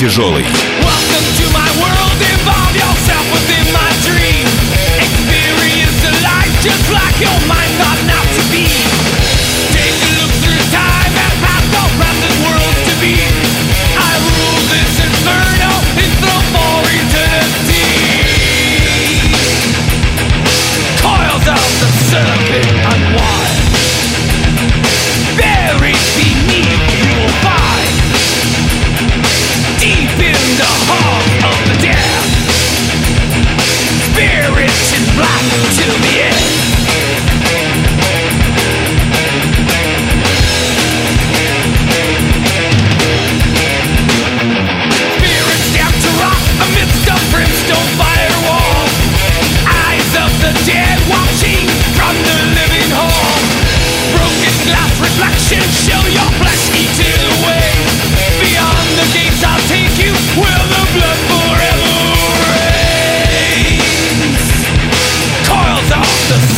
тяжелый.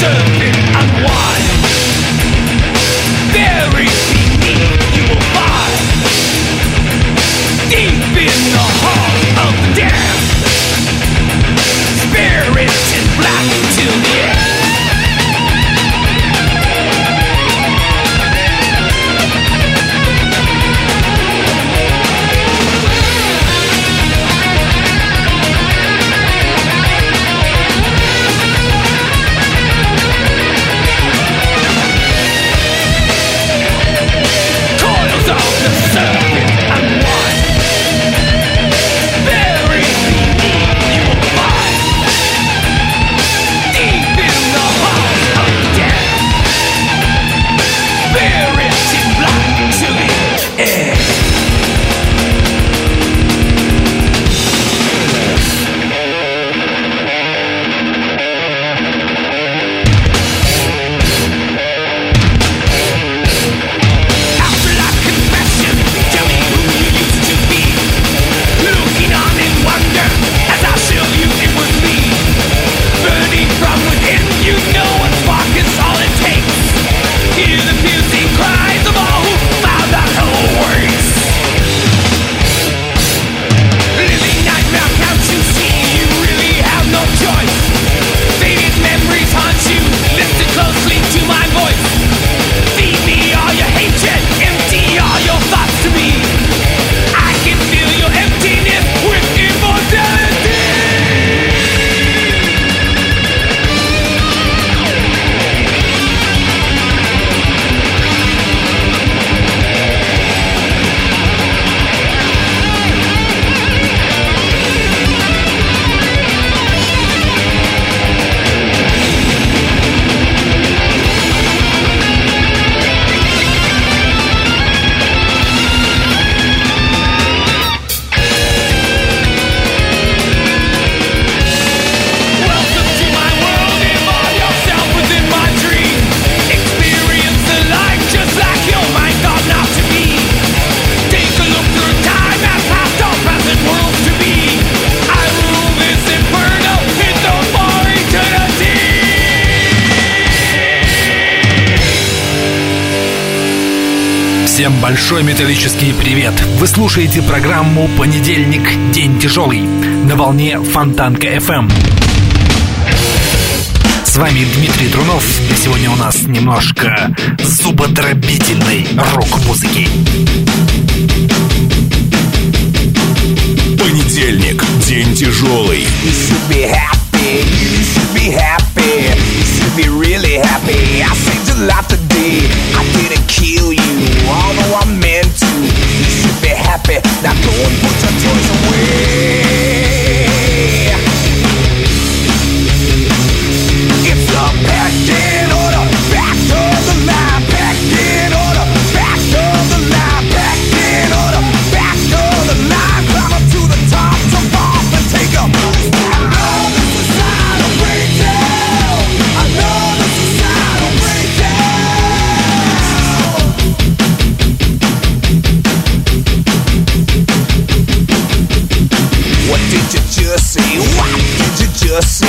circuit and why? большой металлический привет! Вы слушаете программу «Понедельник. День тяжелый» на волне Фонтанка FM. Эм. С вами Дмитрий Трунов, и сегодня у нас немножко зубодробительной рок-музыки. Понедельник. День тяжелый. happy. Now go and put your toys away. us.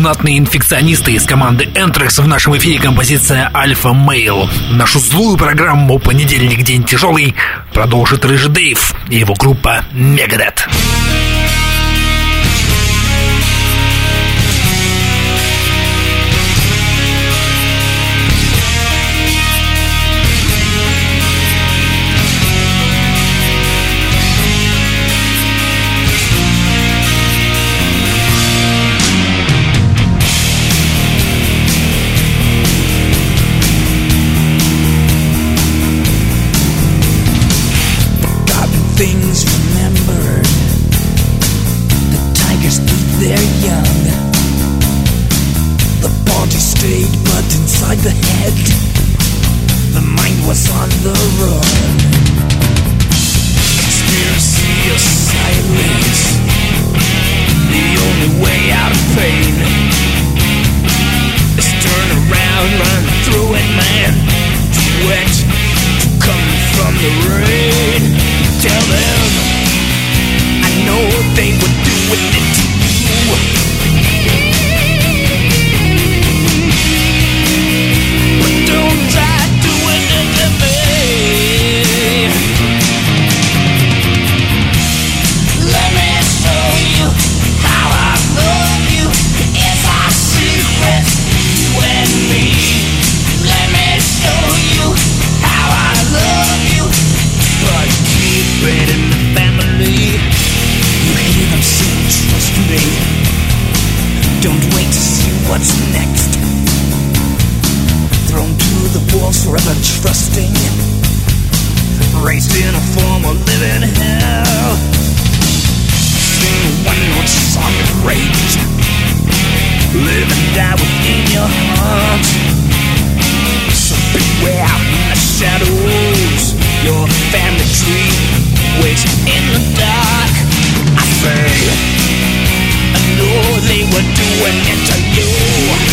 Знатные инфекционисты из команды Энтрекс в нашем эфире композиция Альфа Мейл. Нашу злую программу «Понедельник. День тяжелый» продолжит Рыжий Дейв и его группа Мегадет. Мегадет. forever trusting, raised in a form of living hell. Sing one which is on rage, live and die within your heart. So beware in the shadows, your family tree waits in the dark. I say, I know they were doing it to you.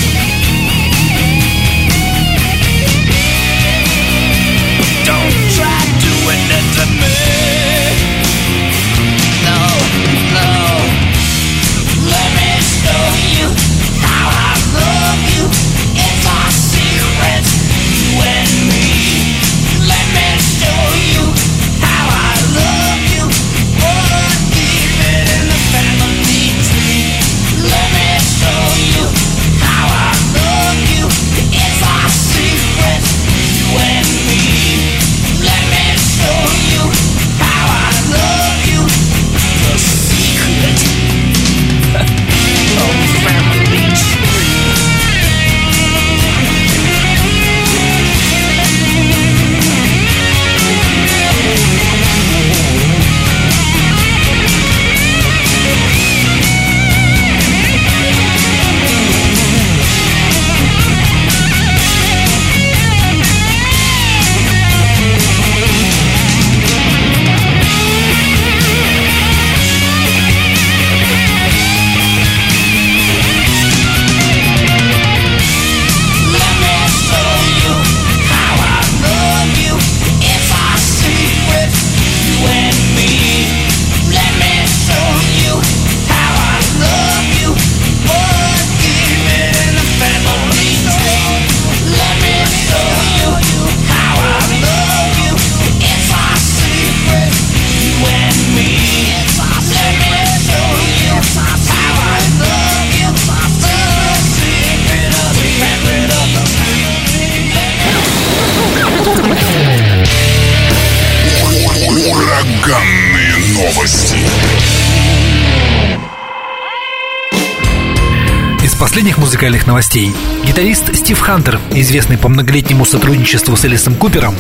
Музыкальных новостей. Гитарист Стив Хантер, известный по многолетнему сотрудничеству с Элисом Купером,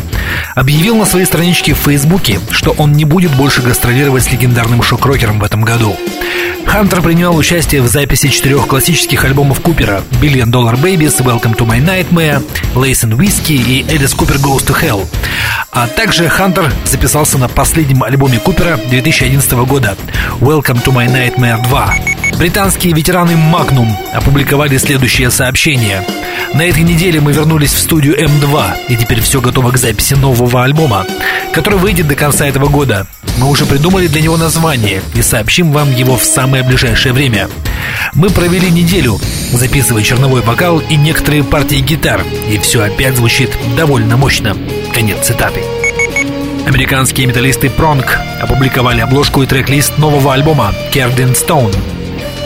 объявил на своей страничке в Фейсбуке, что он не будет больше гастролировать с легендарным шок-рокером в этом году. Хантер принимал участие в записи четырех классических альбомов Купера Billion Dollar Babies, Welcome to My Nightmare, Lace and Whiskey и Alice Cooper Goes to Hell. А также Хантер записался на последнем альбоме Купера 2011 года Welcome to My Nightmare 2. Британские ветераны Magnum опубликовали следующее сообщение. На этой неделе мы вернулись в студию М2, и теперь все готово к записи нового альбома, который выйдет до конца этого года. Мы уже придумали для него название и сообщим вам его в самое ближайшее время. Мы провели неделю, записывая черновой вокал и некоторые партии гитар, и все опять звучит довольно мощно. Конец цитаты. Американские металлисты Prong опубликовали обложку и трек-лист нового альбома Carved in Stone,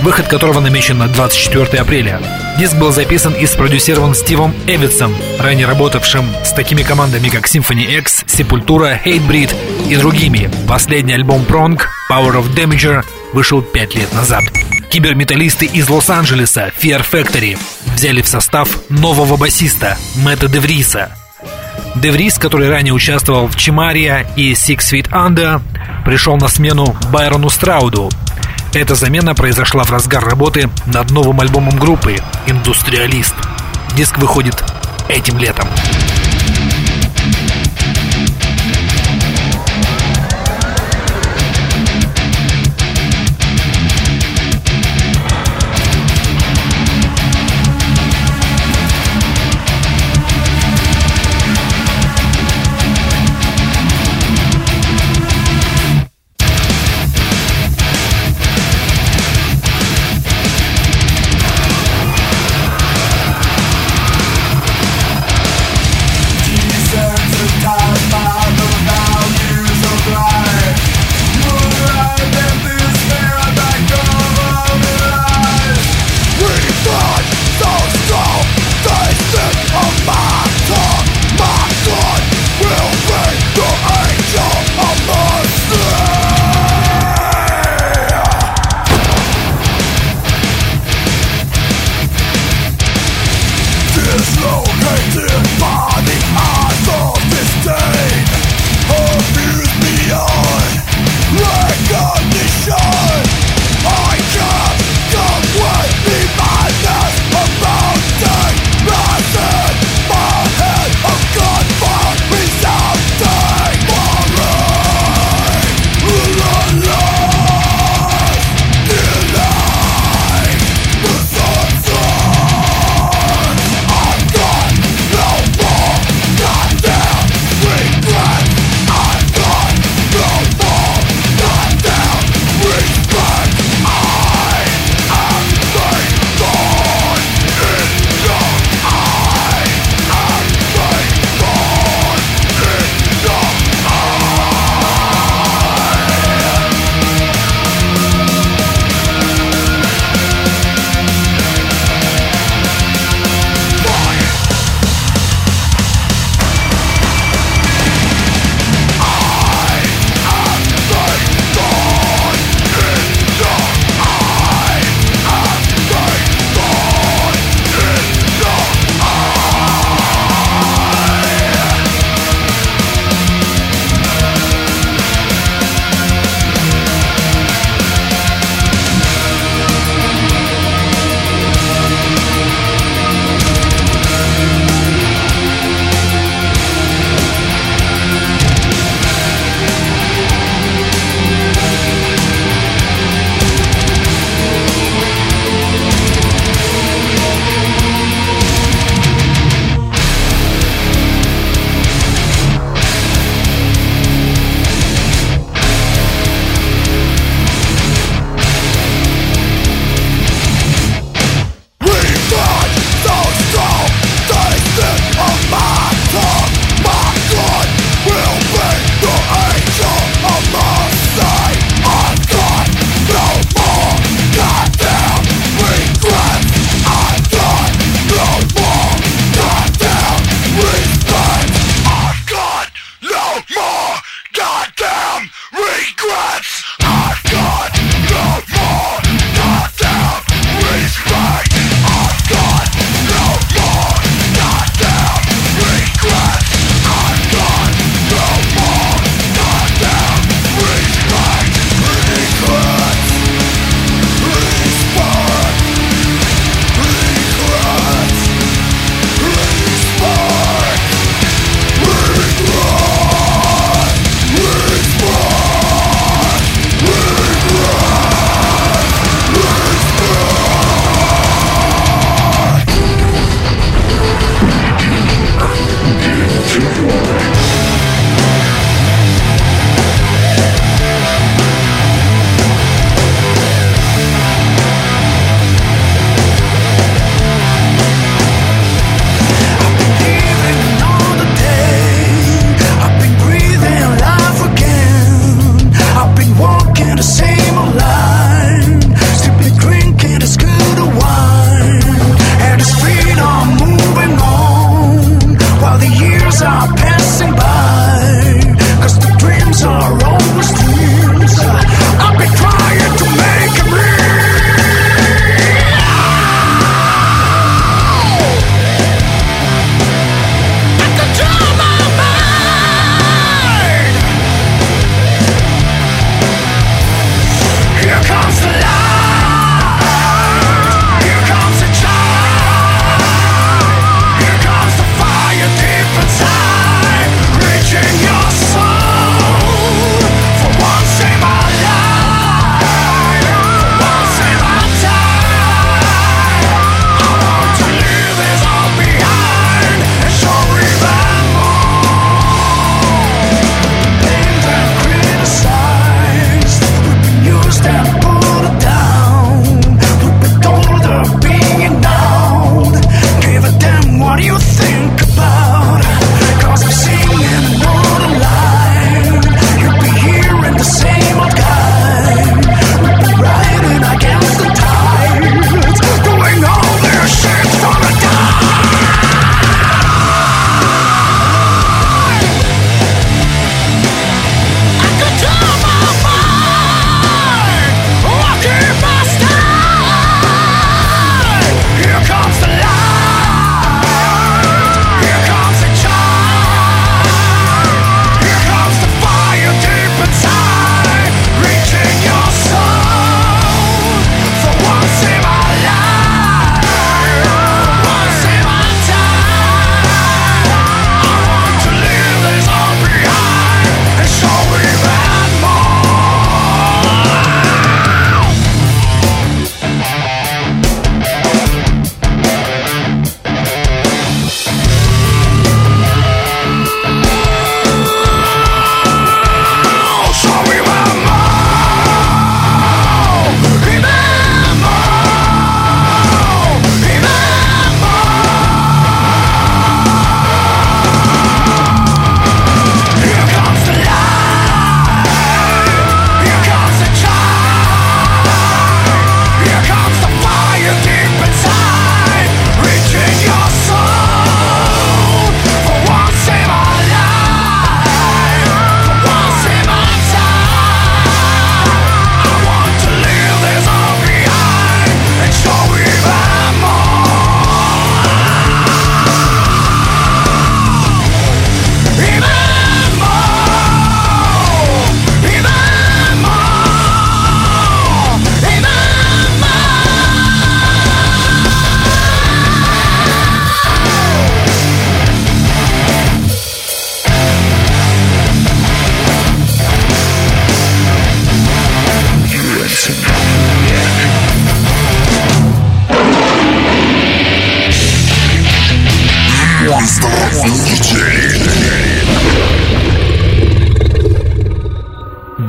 выход которого намечен на 24 апреля. Диск был записан и спродюсирован Стивом Эвитсом, ранее работавшим с такими командами, как Symphony X, Sepultura, Hatebreed и другими. Последний альбом Prong, Power of Damager, вышел 5 лет назад. Киберметаллисты из Лос-Анджелеса, Fear Factory, взяли в состав нового басиста Мэтта Девриса. Деврис, который ранее участвовал в Чимария и Six Feet Under, пришел на смену Байрону Страуду, эта замена произошла в разгар работы над новым альбомом группы «Индустриалист». Диск выходит этим летом.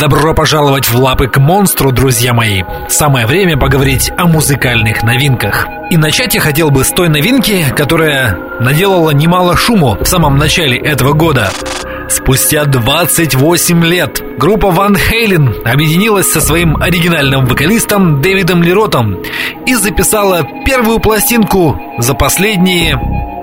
Добро пожаловать в лапы к монстру, друзья мои. Самое время поговорить о музыкальных новинках. И начать я хотел бы с той новинки, которая наделала немало шуму в самом начале этого года. Спустя 28 лет группа Ван Хейлен объединилась со своим оригинальным вокалистом Дэвидом Леротом и записала первую пластинку за последние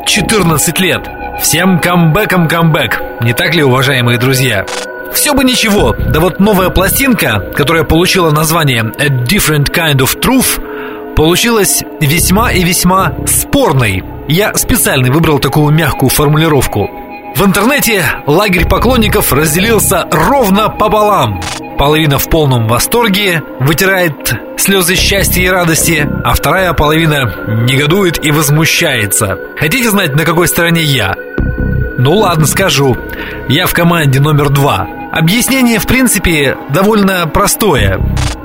14 лет. Всем камбэком камбэк, не так ли, уважаемые друзья? Все бы ничего, да вот новая пластинка, которая получила название A Different Kind of Truth, получилась весьма и весьма спорной. Я специально выбрал такую мягкую формулировку. В интернете лагерь поклонников разделился ровно пополам. Половина в полном восторге, вытирает слезы счастья и радости, а вторая половина негодует и возмущается. Хотите знать, на какой стороне я? Ну ладно, скажу. Я в команде номер два. Объяснение, в принципе, довольно простое.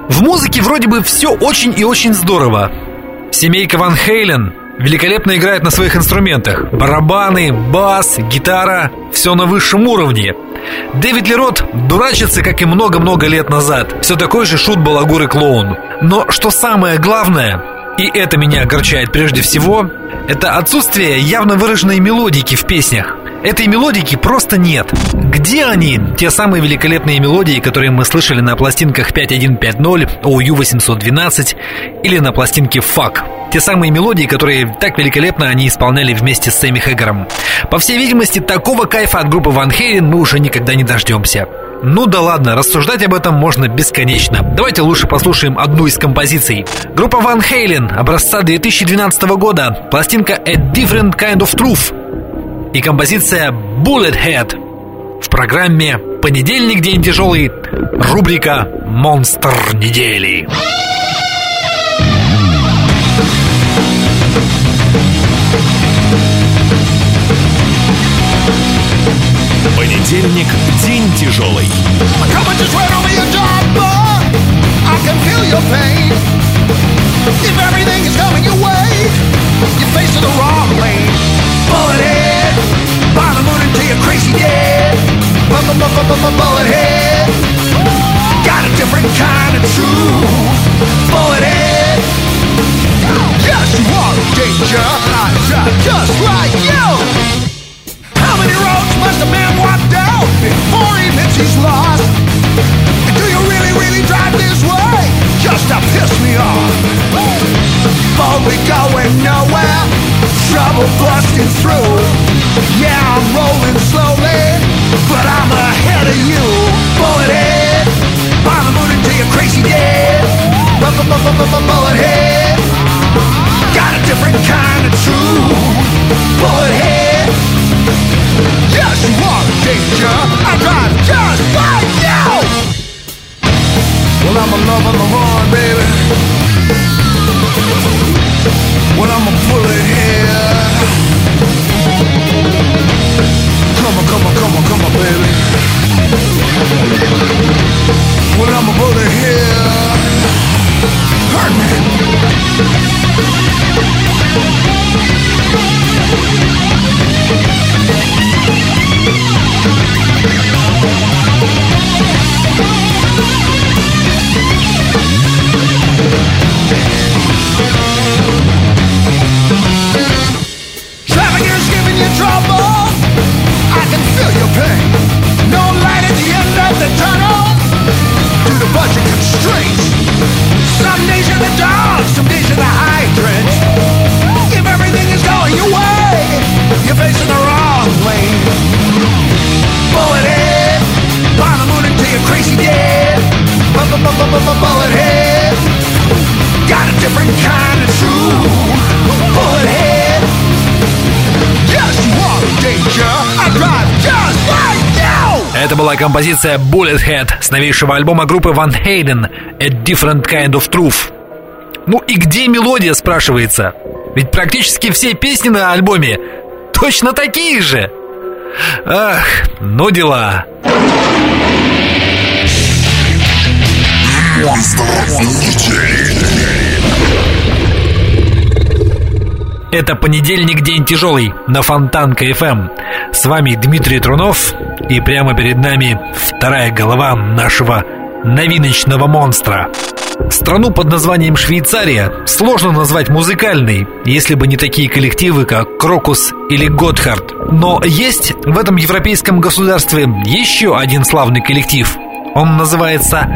В музыке вроде бы все очень и очень здорово. Семейка Ван Хейлен великолепно играет на своих инструментах. Барабаны, бас, гитара – все на высшем уровне. Дэвид Лерот дурачится, как и много-много лет назад. Все такой же шут, балагур и клоун. Но что самое главное, и это меня огорчает прежде всего, это отсутствие явно выраженной мелодики в песнях. Этой мелодики просто нет. Где они, те самые великолепные мелодии, которые мы слышали на пластинках 5150, OU 812 или на пластинке Fuck? Те самые мелодии, которые так великолепно они исполняли вместе с Сэмми Хэггером. По всей видимости, такого кайфа от группы Ван Хейрен мы уже никогда не дождемся. Ну да ладно, рассуждать об этом можно бесконечно. Давайте лучше послушаем одну из композиций. Группа Ван Хейлен, образца 2012 года, пластинка A Different Kind of Truth и композиция Bullet Head в программе «Понедельник, день тяжелый», рубрика «Монстр недели». Are a danger. Just like you. Must a man before he he's lost? Do you really, really drive this way just to piss me off? Going nowhere, trouble busting through. Yeah, I'm rolling slowly, but I'm ahead of you. Crazy. Это была композиция Bullet Head с новейшего альбома группы Van Halen A Different Kind of Truth. Ну и где мелодия, спрашивается? Ведь практически все песни на альбоме точно такие же. Ах, ну дела. Монстр недели. Это понедельник, день тяжелый на Фонтанка FM. С вами Дмитрий Трунов, и прямо перед нами вторая голова нашего новиночного монстра. Страну под названием Швейцария сложно назвать музыкальной, если бы не такие коллективы, как Крокус или Готхард. Но есть в этом европейском государстве еще один славный коллектив. Он называется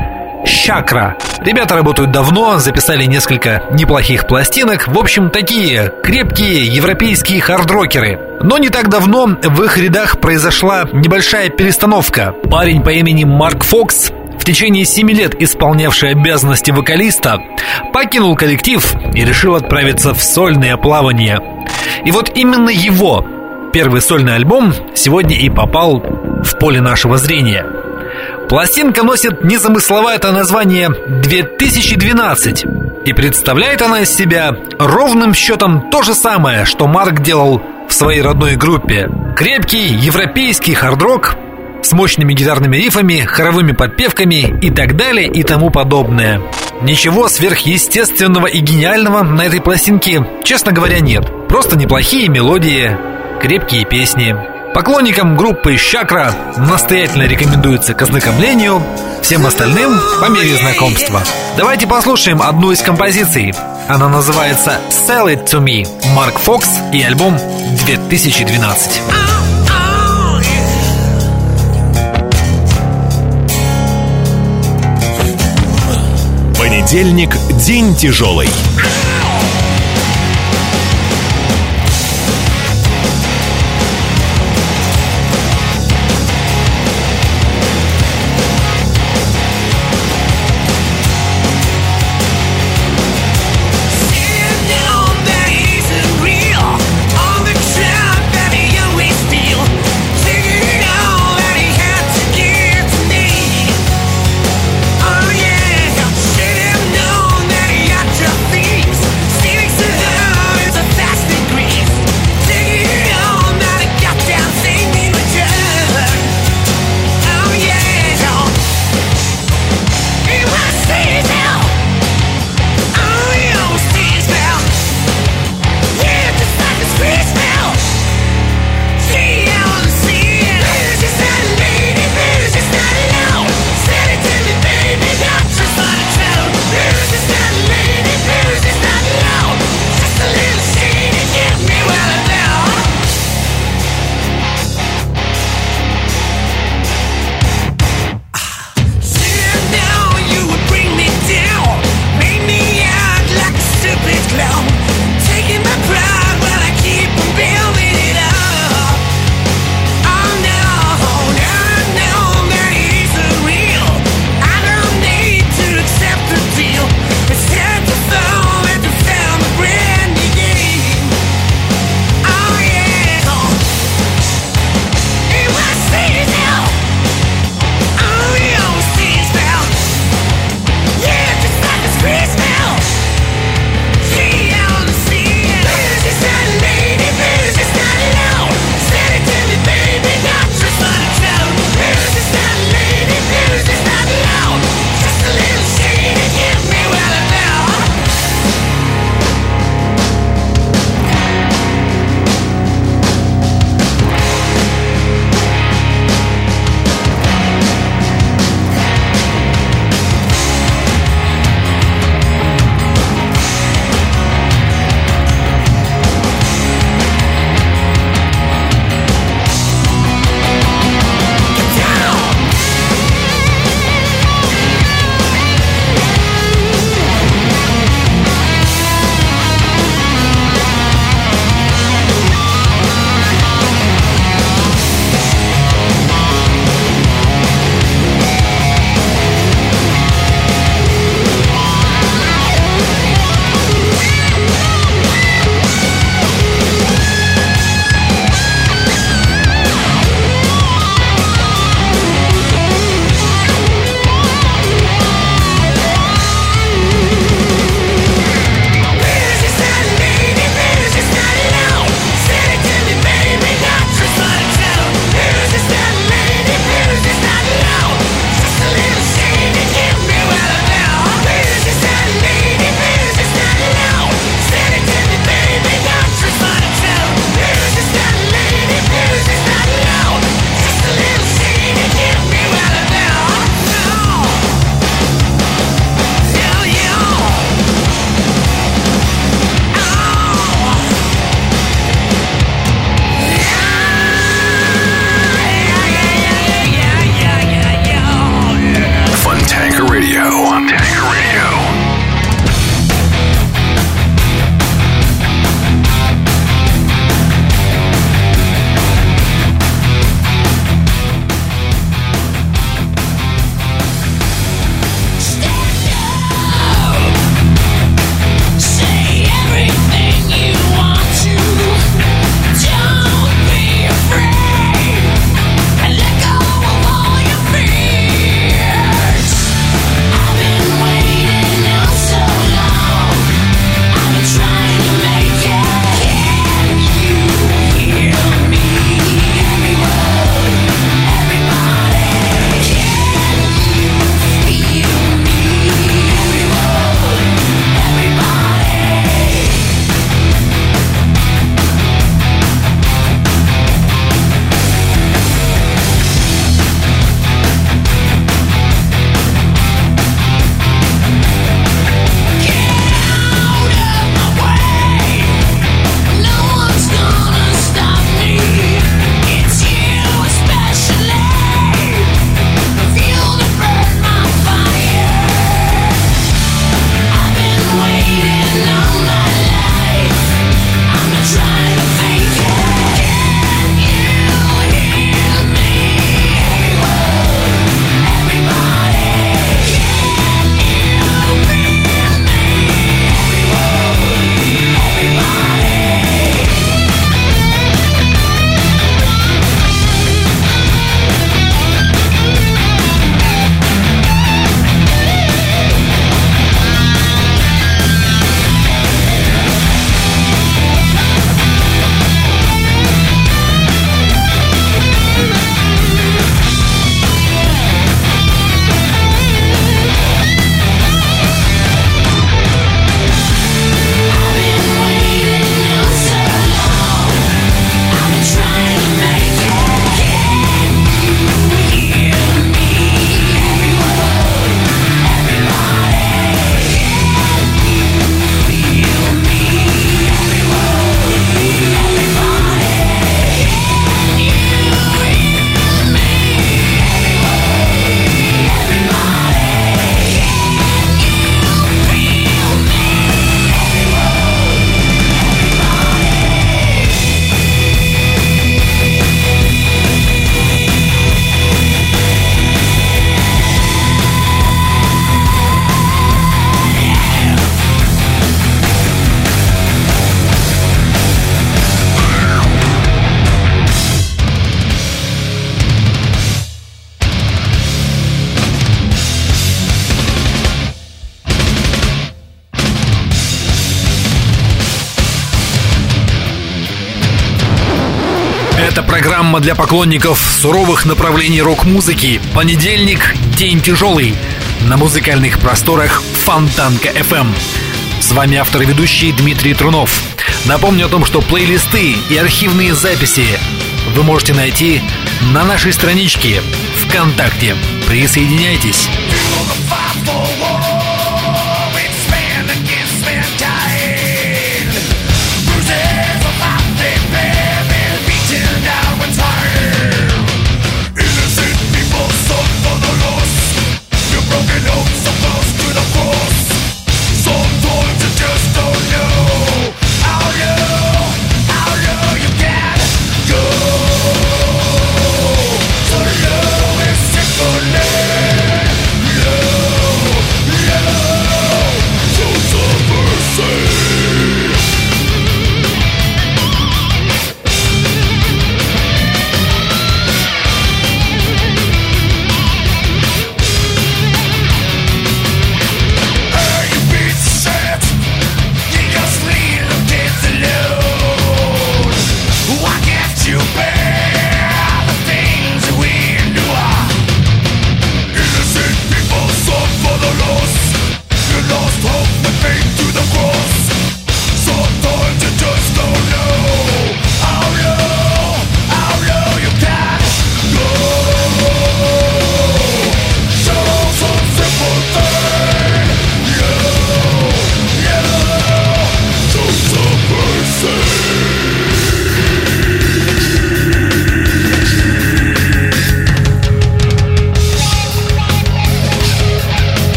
Чакра. Ребята работают давно, записали несколько неплохих пластинок. В общем, такие крепкие европейские хардрокеры. Но не так давно в их рядах произошла небольшая перестановка. Парень по имени Марк Фокс в течение семи лет исполнявший обязанности вокалиста, покинул коллектив и решил отправиться в сольное плавание. И вот именно его первый сольный альбом сегодня и попал в поле нашего зрения. Пластинка носит незамысловатое название «2012» и представляет она из себя ровным счетом то же самое, что Марк делал в своей родной группе. Крепкий европейский хард-рок с мощными гитарными рифами, хоровыми подпевками и так далее и тому подобное. Ничего сверхъестественного и гениального на этой пластинке, честно говоря, нет. Просто неплохие мелодии, крепкие песни. Поклонникам группы «Чакра» настоятельно рекомендуется к ознакомлению, всем остальным по мере знакомства. Давайте послушаем одну из композиций. Она называется «Sell It To Me» Марк Фокс и альбом 2012. Понедельник – день тяжелый. Для поклонников суровых направлений рок-музыки. Понедельник – день тяжелый. На музыкальных просторах Фонтанка FM. С вами автор и ведущий Дмитрий Трунов. Напомню о том, что плейлисты и архивные записи вы можете найти на нашей страничке ВКонтакте. Присоединяйтесь.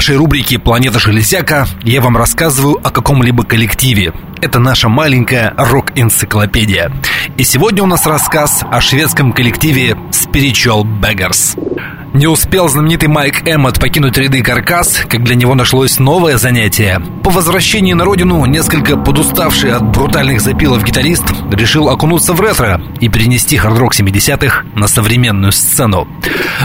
Нашей рубрике «Планета Железяка» я вам рассказываю о каком-либо коллективе. Это наша маленькая рок-энциклопедия. И сегодня у нас рассказ о шведском коллективе Spiritual Beggars. Не успел знаменитый Майк Эммот покинуть ряды каркас, как для него нашлось новое занятие. По возвращении на родину, несколько подуставший от брутальных запилов гитарист решил окунуться в ретро и перенести хард-рок 70-х на современную сцену.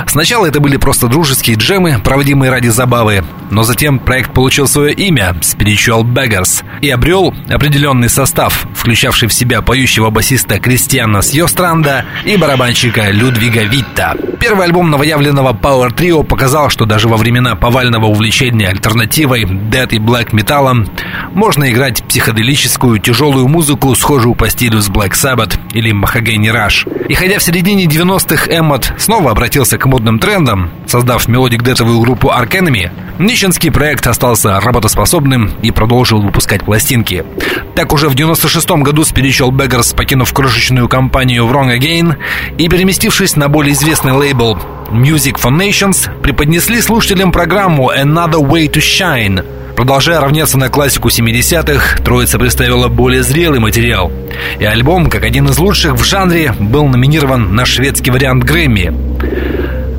Сначала это были просто дружеские джемы, проводимые ради забавы, но затем проект получил свое имя Spiritual Beggars и обрел определенный состав, включавший в себя поющего басиста Кристиана Сьостранда и барабанщика Людвига Витта. Первый альбом новоявленного Power Trio показал, что даже во времена повального увлечения альтернативой, Dead и Black металлом можно играть психоделическую тяжелую музыку, схожую по стилю с Black Sabbath или Mahogany Rush. И хотя в середине 90-х Эммот снова обратился к модным трендам, создав мелодик-детовую группу Ark Enemy, нищенский проект остался работоспособным и продолжил выпускать пластинки. Так уже в 96-м году Spiritual Beggars, покинув крошечную компанию Wrong Again и переместившись на более известный лейбл Music for Nations, преподнесли слушателям программу Another Way to Shine. Продолжая равняться на классику 70-х, троица представила более зрелый материал. И альбом, как один из лучших в жанре, был номинирован на шведский вариант Грэмми.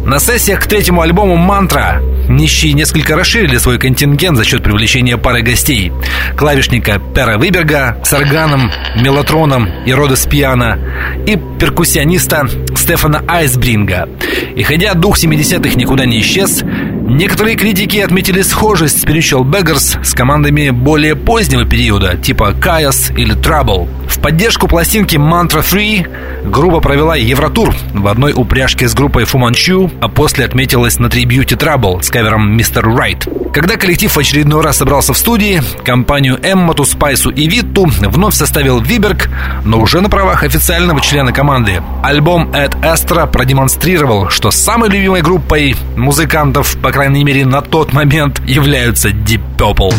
На сессиях к третьему альбому «Мантра» нищие несколько расширили свой контингент за счет привлечения пары гостей. Клавишника Пера Выберга с органом, мелатроном и Родос пиано и перкуссиониста Стефана Айсбринга. И хотя дух 70-х никуда не исчез, некоторые критики отметили схожесть Spiritual Beggars с командами более позднего периода, типа Chaos или Trouble. В поддержку пластинки Mantra 3 группа провела Евротур в одной упряжке с группой Fu Manchu, а после отметилась на трибьюте Trouble с кавером Mr. Right. Когда коллектив в очередной раз собрался в студии, компанию Эммоту, Спайсу и Витту вновь составил Виберг, но уже на правах официального члена команды. Альбом Эд Эстра продемонстрировал, что самой любимой группой музыкантов, по крайней мере на тот момент, являются Deep Purple.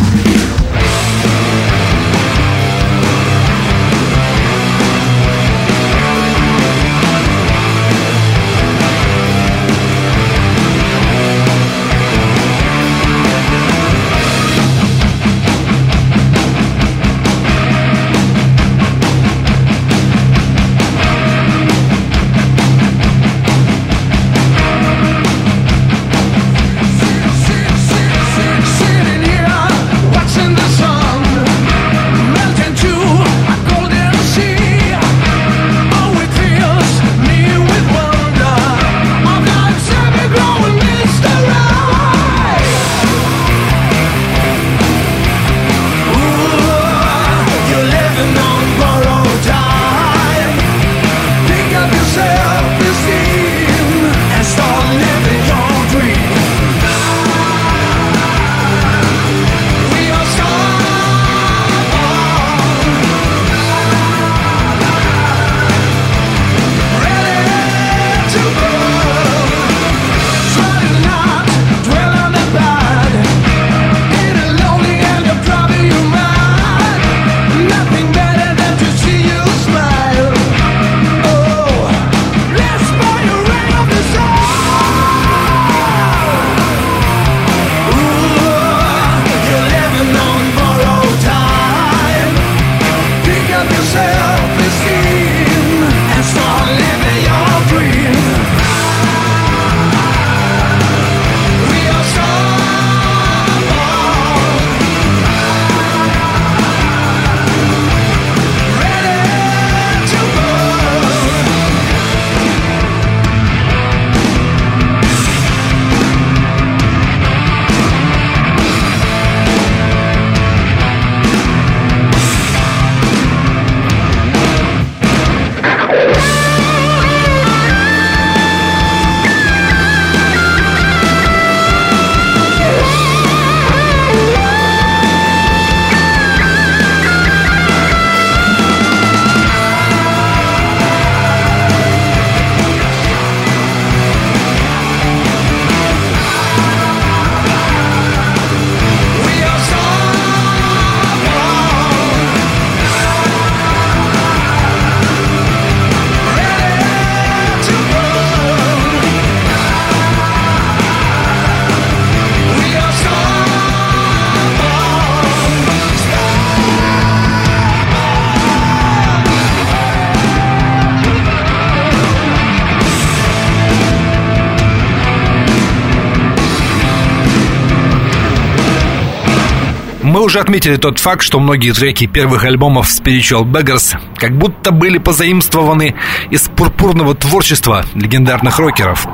Уже отметили тот факт, что многие треки первых альбомов Spiritual Beggars как будто были позаимствованы из пурпурного творчества легендарных рокеров.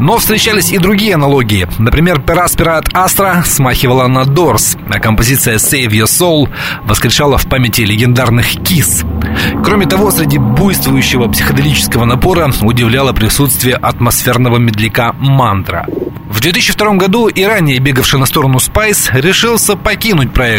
Но встречались и другие аналогии. Например, Пераспера от Астра смахивала на Doors, а композиция Save Your Soul воскрешала в памяти легендарных Kiss. Кроме того, среди буйствующего психоделического напора удивляло присутствие атмосферного медляка «Мантра». В 2002 году и ранее бегавший на сторону Spice решился покинуть проект,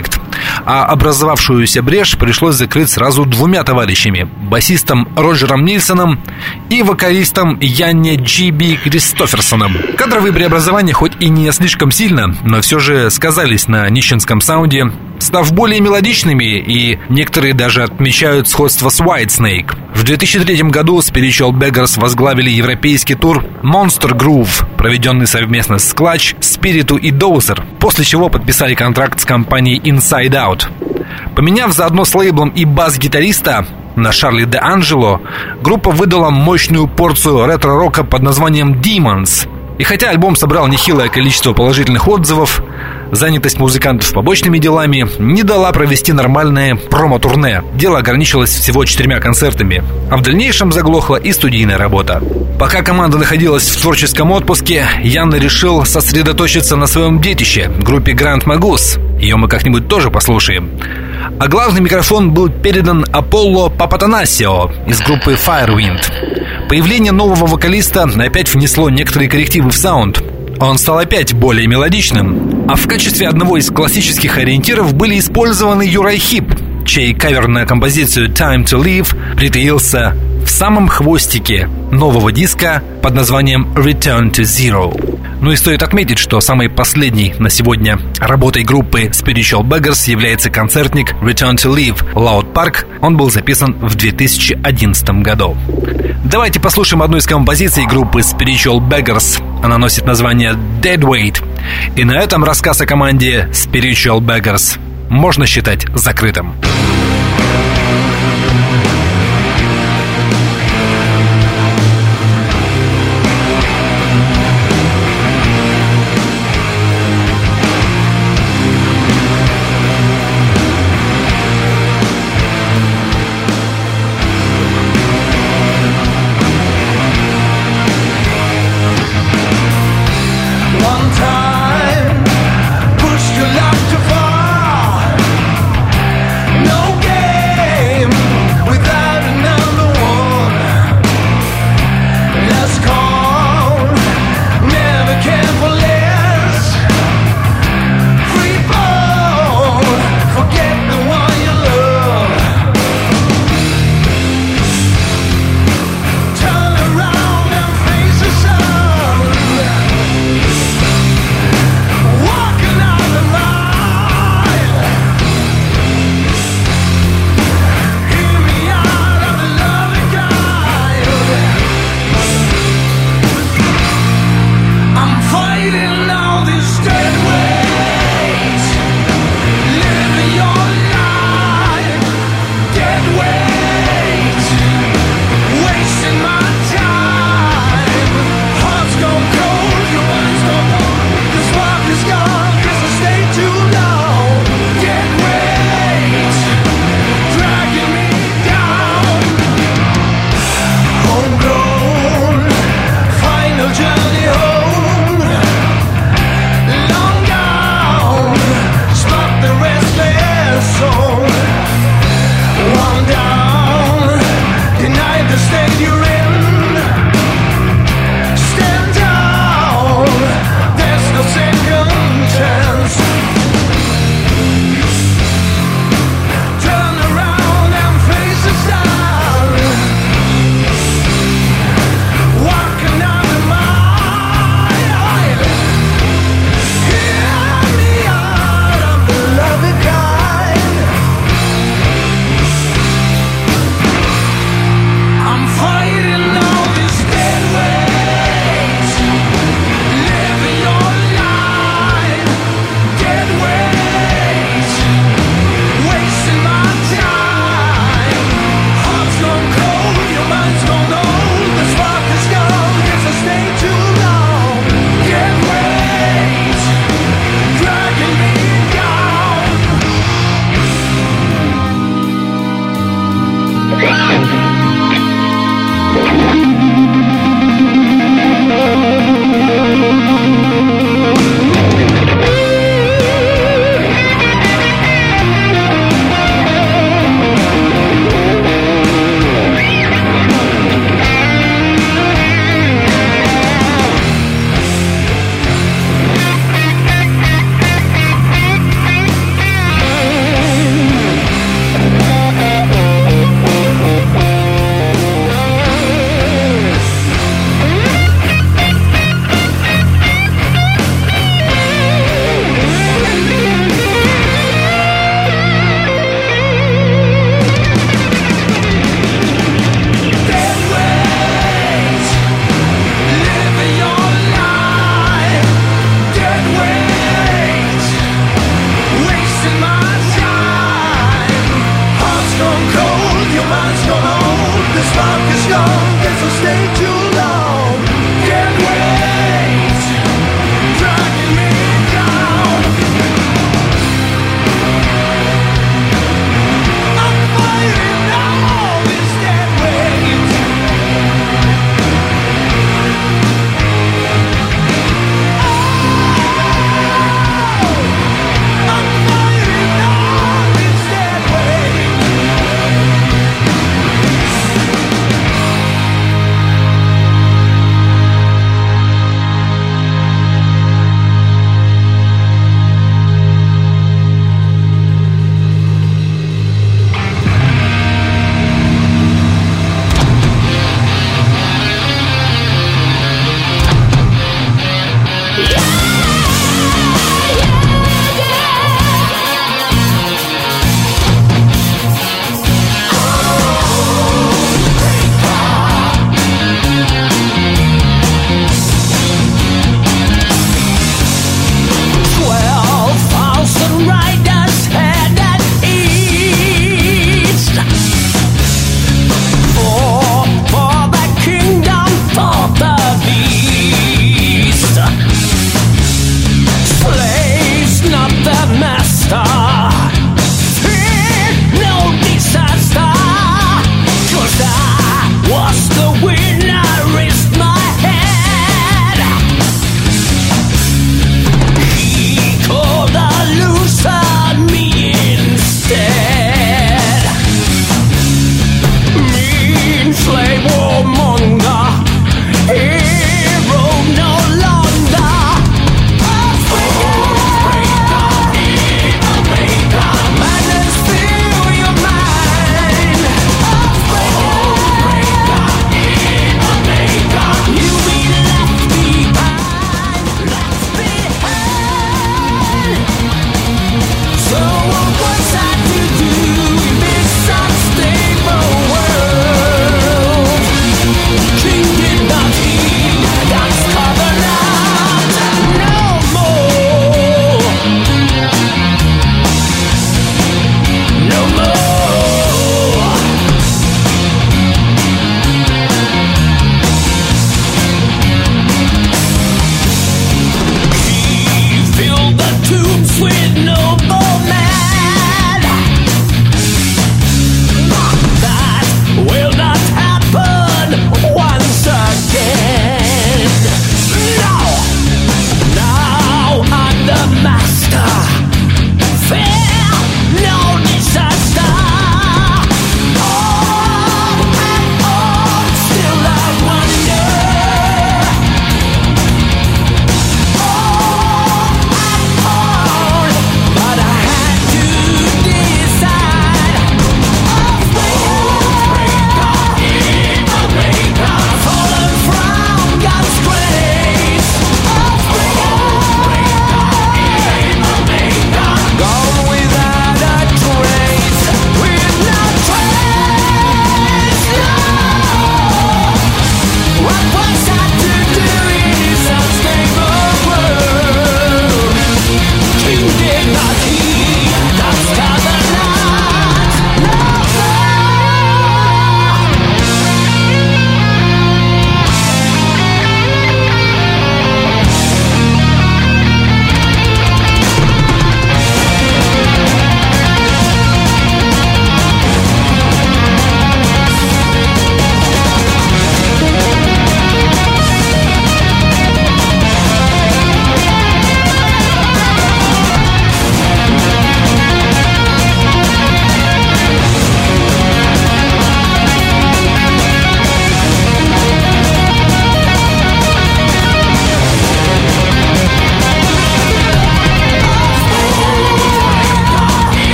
а образовавшуюся брешь пришлось закрыть сразу двумя товарищами – басистом Роджером Нильсоном и вокалистом Янне Джиби Кристоферсоном. Кадровые преобразования хоть и не слишком сильно, но все же сказались на нищенском саунде, став более мелодичными, и некоторые даже отмечают сходство с Whitesnake. В 2003 году Spiritual Beggars возглавили европейский тур Monster Groove, проведенный совместно с Clutch, Spiritu и Dozer, после чего подписали контракт с компанией Inside Out. Поменяв заодно с лейблом и бас-гитариста на Шарли Де Анджело, группа выдала мощную порцию ретро-рока под названием Demons. И хотя альбом собрал нехилое количество положительных отзывов, занятость музыкантов побочными делами не дала провести нормальное промо-турне. Дело ограничилось всего четырьмя концертами, а в дальнейшем заглохла и студийная работа. Пока команда находилась в творческом отпуске, Ян решил сосредоточиться на своем детище, группе Grand Magus. Ее мы как-нибудь тоже послушаем. А главный микрофон был передан Аполло Папатанасио из группы Firewind. Появление нового вокалиста опять внесло некоторые коррективы в саунд. Он стал опять более мелодичным. А в качестве одного из классических ориентиров были использованы Uriah Heep, чей кавер на композицию Time to Live притаился в самом хвостике нового диска под названием Return to Zero. Ну и стоит отметить, что самой последней на сегодня работой группы Spiritual Beggars является концертник Return to Live Loud Park. Он был записан в 2011 году. Давайте послушаем одну из композиций группы Spiritual Beggars. Она носит название Dead Weight. И на этом рассказ о команде Spiritual Beggars можно считать закрытым.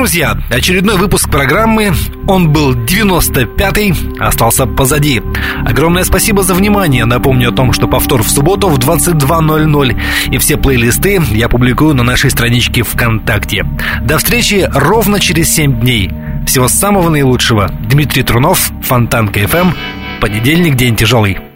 Друзья. Очередной выпуск программы. Он был 95-й, остался позади. Огромное спасибо за внимание. Напомню о том, что повтор в субботу в 22.00. И все плейлисты я публикую на нашей страничке ВКонтакте. До встречи ровно через 7 дней. Всего самого наилучшего. Дмитрий Трунов, Фонтанка FM. Понедельник, день тяжелый.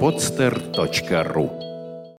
podster.ru